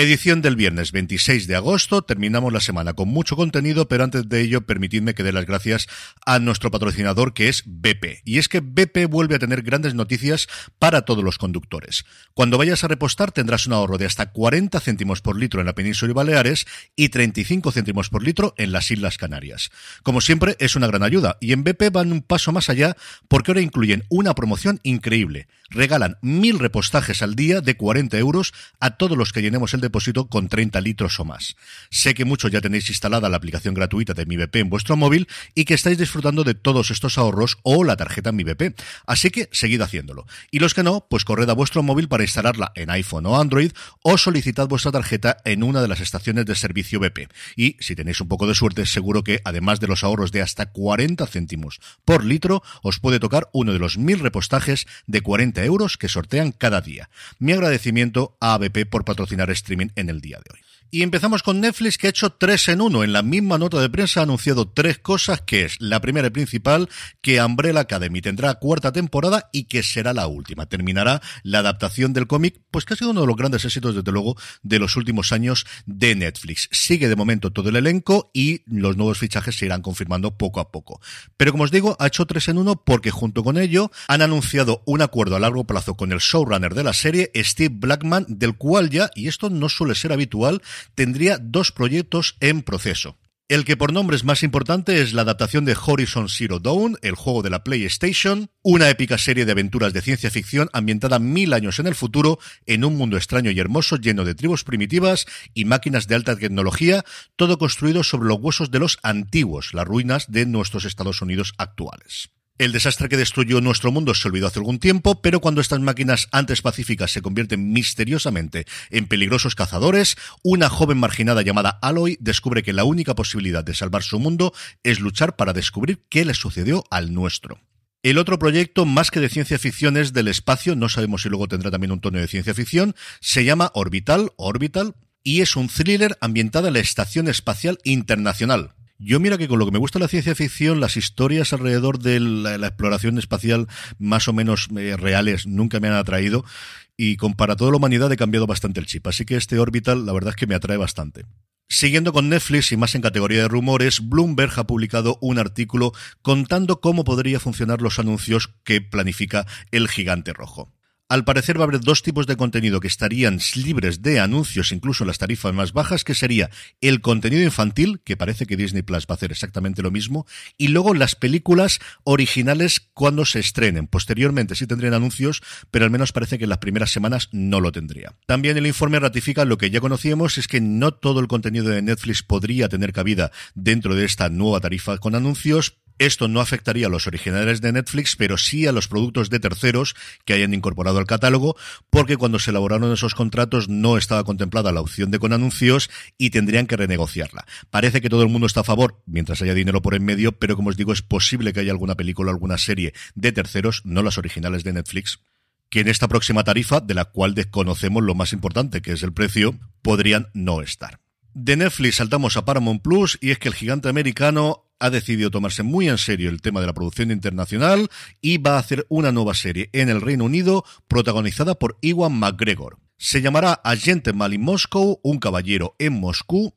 Edición del viernes 26 de agosto, terminamos la semana con mucho contenido, pero antes de ello permitidme que dé las gracias a nuestro patrocinador que es BP. Y es que BP vuelve a tener grandes noticias para todos los conductores. Cuando vayas a repostar tendrás un ahorro de hasta 40 céntimos por litro en la península y Baleares y 35 céntimos por litro en las Islas Canarias. Como siempre, es una gran ayuda y en BP van un paso más allá porque ahora incluyen una promoción increíble. Regalan mil repostajes al día de 40 euros a todos los que llenemos el depósito con 30 litros o más. Sé que muchos ya tenéis instalada la aplicación gratuita de Mi BP en vuestro móvil y que estáis disfrutando de todos estos ahorros o la tarjeta Mi BP. Así que seguid haciéndolo. Y los que no, pues corred a vuestro móvil para instalarla en iPhone o Android o solicitad vuestra tarjeta en una de las estaciones de servicio BP. Y si tenéis un poco de suerte, seguro que además de los ahorros de hasta 40 céntimos por litro, os puede tocar uno de los mil repostajes de 40 euros que sortean cada día. Mi agradecimiento a ABP por patrocinar streaming en el día de hoy. Y empezamos con Netflix que ha hecho tres en uno. En la misma nota de prensa ha anunciado tres cosas que es la primera y principal que Umbrella Academy tendrá cuarta temporada y que será la última. Terminará la adaptación del cómic, pues que ha sido uno de los grandes éxitos desde luego de los últimos años de Netflix. Sigue de momento todo el elenco y los nuevos fichajes se irán confirmando poco a poco. Pero como os digo, ha hecho tres en uno porque junto con ello han anunciado un acuerdo a largo plazo con el showrunner de la serie, Steve Blackman, del cual ya, y esto no suele ser habitual, tendría dos proyectos en proceso. El que por nombre es más importante es la adaptación de Horizon Zero Dawn, el juego de la PlayStation, una épica serie de aventuras de ciencia ficción ambientada mil años en el futuro, en un mundo extraño y hermoso lleno de tribus primitivas y máquinas de alta tecnología, todo construido sobre los huesos de los antiguos, las ruinas de nuestros Estados Unidos actuales. El desastre que destruyó nuestro mundo se olvidó hace algún tiempo, pero cuando estas máquinas antes pacíficas se convierten misteriosamente en peligrosos cazadores, una joven marginada llamada Aloy descubre que la única posibilidad de salvar su mundo es luchar para descubrir qué le sucedió al nuestro. El otro proyecto, más que de ciencia ficción, es del espacio, no sabemos si luego tendrá también un tono de ciencia ficción, se llama Orbital, Orbital, y es un thriller ambientado en la Estación Espacial Internacional, yo mira que con lo que me gusta la ciencia ficción, las historias alrededor de la, exploración espacial más o menos eh, reales nunca me han atraído y con para toda la humanidad he cambiado bastante el chip. Así que este Orbital la verdad es que me atrae bastante. Siguiendo con Netflix y más en categoría de rumores, Bloomberg ha publicado un artículo contando cómo podría funcionar los anuncios que planifica el gigante rojo. Al parecer va a haber dos tipos de contenido que estarían libres de anuncios, incluso las tarifas más bajas, que sería el contenido infantil, que parece que Disney Plus va a hacer exactamente lo mismo, y luego las películas originales cuando se estrenen. Posteriormente sí tendrían anuncios, pero al menos parece que en las primeras semanas no lo tendría. También el informe ratifica lo que ya conocíamos, es que no todo el contenido de Netflix podría tener cabida dentro de esta nueva tarifa con anuncios, esto no afectaría a los originales de Netflix, pero sí a los productos de terceros que hayan incorporado al catálogo, porque cuando se elaboraron esos contratos no estaba contemplada la opción de con anuncios y tendrían que renegociarla. Parece que todo el mundo está a favor mientras haya dinero por en medio, pero como os digo, es posible que haya alguna película o alguna serie de terceros, no las originales de Netflix, que en esta próxima tarifa, de la cual desconocemos lo más importante, que es el precio, podrían no estar. De Netflix saltamos a Paramount Plus y es que el gigante americano ha decidido tomarse muy en serio el tema de la producción internacional y va a hacer una nueva serie en el Reino Unido protagonizada por Iwan McGregor. Se llamará Agente Mal in Moscow, un caballero en Moscú,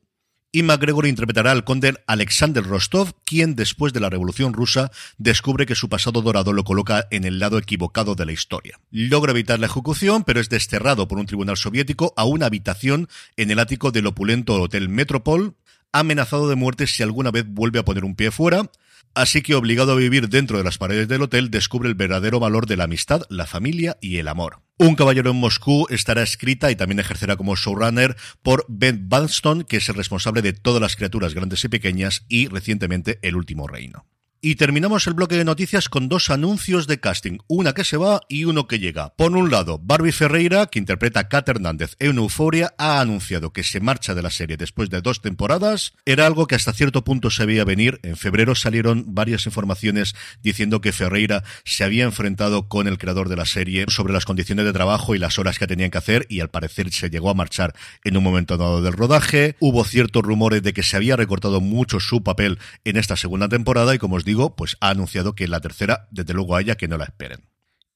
y MacGregor interpretará al conde Alexander Rostov, quien después de la Revolución Rusa descubre que su pasado dorado lo coloca en el lado equivocado de la historia. Logra evitar la ejecución, pero es desterrado por un tribunal soviético a una habitación en el ático del opulento Hotel Metropol, amenazado de muerte si alguna vez vuelve a poner un pie fuera, Así que obligado a vivir dentro de las paredes del hotel, descubre el verdadero valor de la amistad, la familia y el amor. Un caballero en Moscú estará escrita y también ejercerá como showrunner por Ben Banston, que es el responsable de todas las criaturas grandes y pequeñas y recientemente El último reino. Y terminamos el bloque de noticias con dos anuncios de casting, una que se va y uno que llega. Por un lado, Barbie Ferreira, que interpreta a Kat Hernández en Euforia, ha anunciado que se marcha de la serie después de dos temporadas. Era algo que hasta cierto punto se veía venir. En febrero salieron varias informaciones diciendo que Ferreira se había enfrentado con el creador de la serie sobre las condiciones de trabajo y las horas que tenían que hacer y al parecer se llegó a marchar en un momento dado del rodaje. Hubo ciertos rumores de que se había recortado mucho su papel en esta segunda temporada y como os digo, pues ha anunciado que la tercera, desde luego a ella, que no la esperen.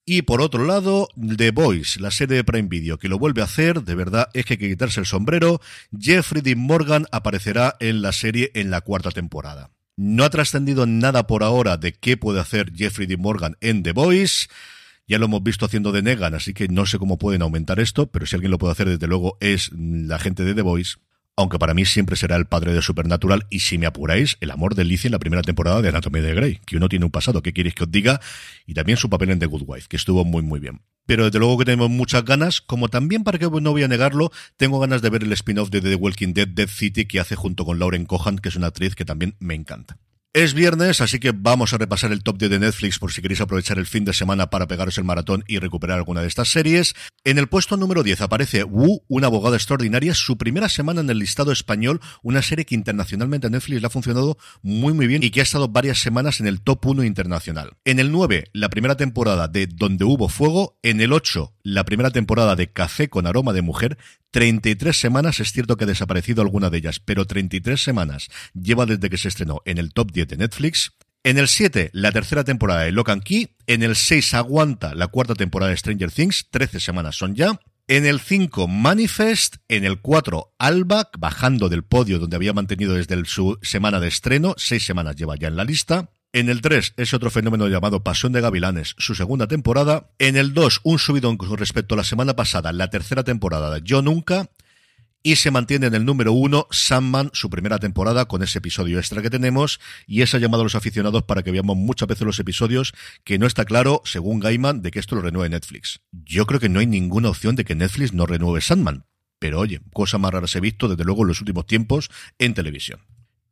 Y por otro lado, The Voice, la serie de Prime Video, que lo vuelve a hacer, de verdad es que hay que quitarse el sombrero. Jeffrey Dean Morgan aparecerá en la serie en la cuarta temporada. No ha trascendido nada por ahora de qué puede hacer Jeffrey Dean Morgan en The Voice. Ya lo hemos visto haciendo de Negan, así que no sé cómo pueden aumentar esto, pero si alguien lo puede hacer, desde luego, es la gente de The Voice aunque para mí siempre será el padre de Supernatural y si me apuráis, el amor de Lizzie en la primera temporada de Anatomía de Grey, que uno tiene un pasado, ¿qué queréis que os diga? Y también su papel en The Good Wife, que estuvo muy muy bien. Pero desde luego que tenemos muchas ganas, como también para que no voy a negarlo, tengo ganas de ver el spin-off de The Walking Dead, Dead City, que hace junto con Lauren Cohan, que es una actriz que también me encanta. Es viernes, así que vamos a repasar el top 10 de Netflix por si queréis aprovechar el fin de semana para pegaros el maratón y recuperar alguna de estas series. En el puesto número 10 aparece Wu, una abogada extraordinaria, su primera semana en el listado español, una serie que internacionalmente a Netflix le ha funcionado muy muy bien y que ha estado varias semanas en el top 1 internacional. En el 9, la primera temporada de Donde hubo fuego. En el 8, la primera temporada de Café con aroma de mujer. 33 semanas, es cierto que ha desaparecido alguna de ellas, pero 33 semanas lleva desde que se estrenó en el top 10 de Netflix. En el 7, la tercera temporada de Lock and Key. En el 6, aguanta la cuarta temporada de Stranger Things. 13 semanas son ya. En el 5, Manifest. En el 4, Alba, bajando del podio donde había mantenido desde su semana de estreno. Seis semanas lleva ya en la lista. En el 3 es otro fenómeno llamado Pasión de Gavilanes, su segunda temporada. En el 2, un subidón con respecto a la semana pasada, la tercera temporada de Yo Nunca. Y se mantiene en el número 1 Sandman, su primera temporada, con ese episodio extra que tenemos. Y eso ha llamado a los aficionados para que veamos muchas veces los episodios, que no está claro, según Gaiman, de que esto lo renueve Netflix. Yo creo que no hay ninguna opción de que Netflix no renueve Sandman. Pero oye, cosa más rara se he visto, desde luego, en los últimos tiempos en televisión.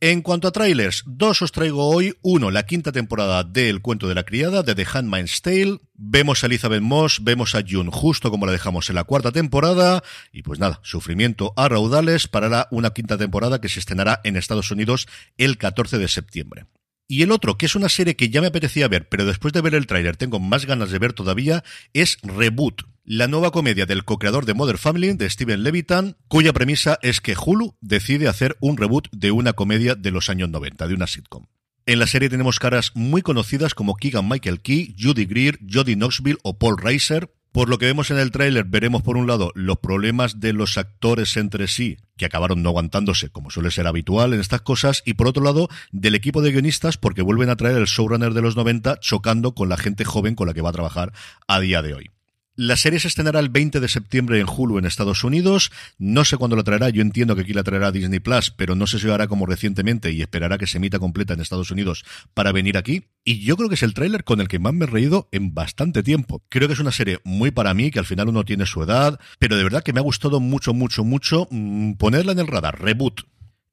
En cuanto a trailers, dos os traigo hoy. Uno, la quinta temporada de El cuento de la criada, de The Handmaid's Tale. Vemos a Elizabeth Moss, vemos a June justo como la dejamos en la cuarta temporada. Y pues nada, sufrimiento a raudales para una quinta temporada que se estrenará en Estados Unidos el 14 de septiembre. Y el otro, que es una serie que ya me apetecía ver, pero después de ver el tráiler tengo más ganas de ver todavía, es Reboot, la nueva comedia del co-creador de Mother Family, de Steven Levitan, cuya premisa es que Hulu decide hacer un reboot de una comedia de los años 90, de una sitcom. En la serie tenemos caras muy conocidas como Keegan Michael Key, Judy Greer, Jodie Knoxville o Paul Reiser, por lo que vemos en el tráiler, veremos por un lado los problemas de los actores entre sí, que acabaron no aguantándose, como suele ser habitual en estas cosas, y por otro lado, del equipo de guionistas, porque vuelven a traer el showrunner de los 90, chocando con la gente joven con la que va a trabajar a día de hoy. La serie se estrenará el 20 de septiembre en Hulu en Estados Unidos. No sé cuándo la traerá. Yo entiendo que aquí la traerá Disney Plus, pero no sé si lo hará como recientemente y esperará que se emita completa en Estados Unidos para venir aquí. Y yo creo que es el tráiler con el que más me he reído en bastante tiempo. Creo que es una serie muy para mí, que al final uno tiene su edad, pero de verdad que me ha gustado mucho, mucho, mucho mm, ponerla en el radar. Reboot.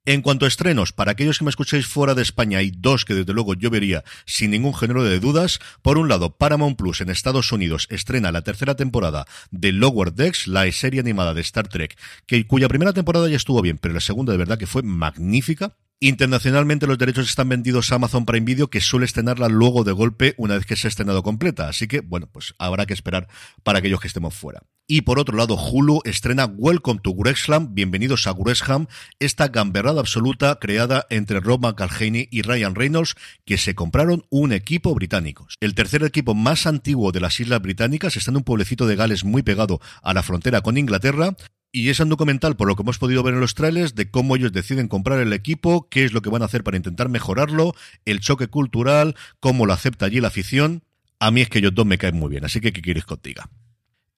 En cuanto a estrenos, para aquellos que me escuchéis fuera de España, hay dos que desde luego yo vería sin ningún género de dudas. Por un lado, Paramount Plus en Estados Unidos estrena la tercera temporada de Lower Decks, la serie animada de Star Trek, cuya primera temporada ya estuvo bien, pero la segunda de verdad que fue magnífica. Internacionalmente los derechos están vendidos a Amazon Prime Video, que suele estrenarla luego de golpe una vez que se ha estrenado completa. Así que, bueno, pues habrá que esperar para aquellos que estemos fuera. Y por otro lado, Hulu estrena Welcome to Gresham, bienvenidos a Gresham, esta gamberrada absoluta creada entre Rob McElhaney y Ryan Reynolds, que se compraron un equipo británico. El tercer equipo más antiguo de las Islas Británicas está en un pueblecito de Gales muy pegado a la frontera con Inglaterra, y es un documental, por lo que hemos podido ver en los trailers, de cómo ellos deciden comprar el equipo, qué es lo que van a hacer para intentar mejorarlo, el choque cultural, cómo lo acepta allí la afición. A mí es que ellos dos me caen muy bien, así que ¿qué quieres contigo?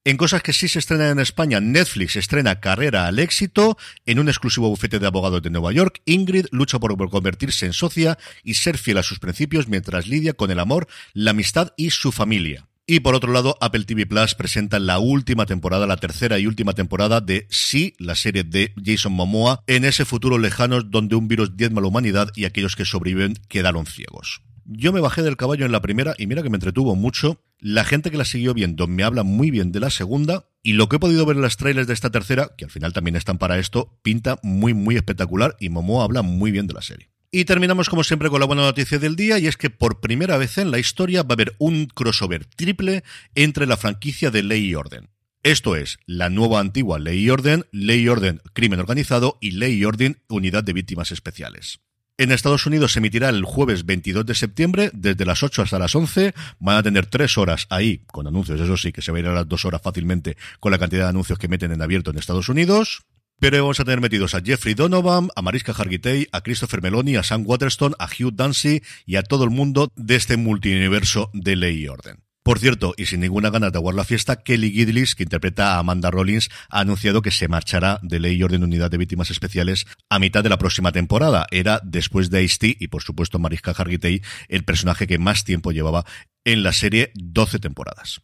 En cosas que sí se estrenan en España, Netflix estrena Carrera al éxito en un exclusivo bufete de abogados de Nueva York. Ingrid lucha por convertirse en socia y ser fiel a sus principios mientras lidia con el amor, la amistad y su familia. Y por otro lado, Apple TV Plus presenta la última temporada, la tercera y última temporada de Sí, la serie de Jason Momoa, en ese futuro lejano donde un virus diezma la humanidad y aquellos que sobreviven quedaron ciegos. Yo me bajé del caballo en la primera y mira que me entretuvo mucho. La gente que la siguió viendo me habla muy bien de la segunda y lo que he podido ver en las trailers de esta tercera, que al final también están para esto, pinta muy muy espectacular y Momoa habla muy bien de la serie. Y terminamos como siempre con la buena noticia del día y es que por primera vez en la historia va a haber un crossover triple entre la franquicia de Ley y Orden. Esto es la nueva antigua Ley y Orden, Ley y Orden Crimen Organizado y Ley y Orden Unidad de Víctimas Especiales. En Estados Unidos se emitirá el jueves 22 de septiembre, desde las 8 hasta las 11. Van a tener tres horas ahí, con anuncios, eso sí, que se va a ir a las dos horas fácilmente con la cantidad de anuncios que meten en abierto en Estados Unidos. Pero vamos a tener metidos a Jeffrey Donovan, a Mariska Hargitay, a Christopher Meloni, a Sam Waterston, a Hugh Dancy y a todo el mundo de este multiuniverso de ley y orden. Por cierto, y sin ninguna gana de aguar la fiesta, Kelly Gidlis, que interpreta a Amanda Rollins, ha anunciado que se marchará de Ley y Orden Unidad de Víctimas Especiales a mitad de la próxima temporada. Era, después de ice y por supuesto Mariska Hargitay, el personaje que más tiempo llevaba en la serie 12 temporadas.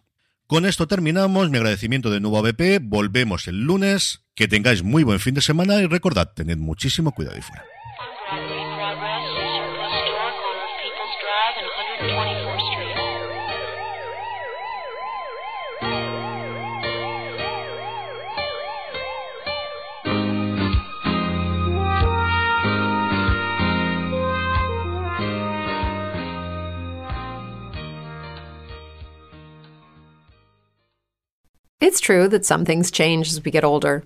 Con esto terminamos. Mi agradecimiento de nuevo a BP. Volvemos el lunes. Que tengáis muy buen fin de semana y recordad, tened muchísimo cuidado y fuera. It's true that some things change as we get older.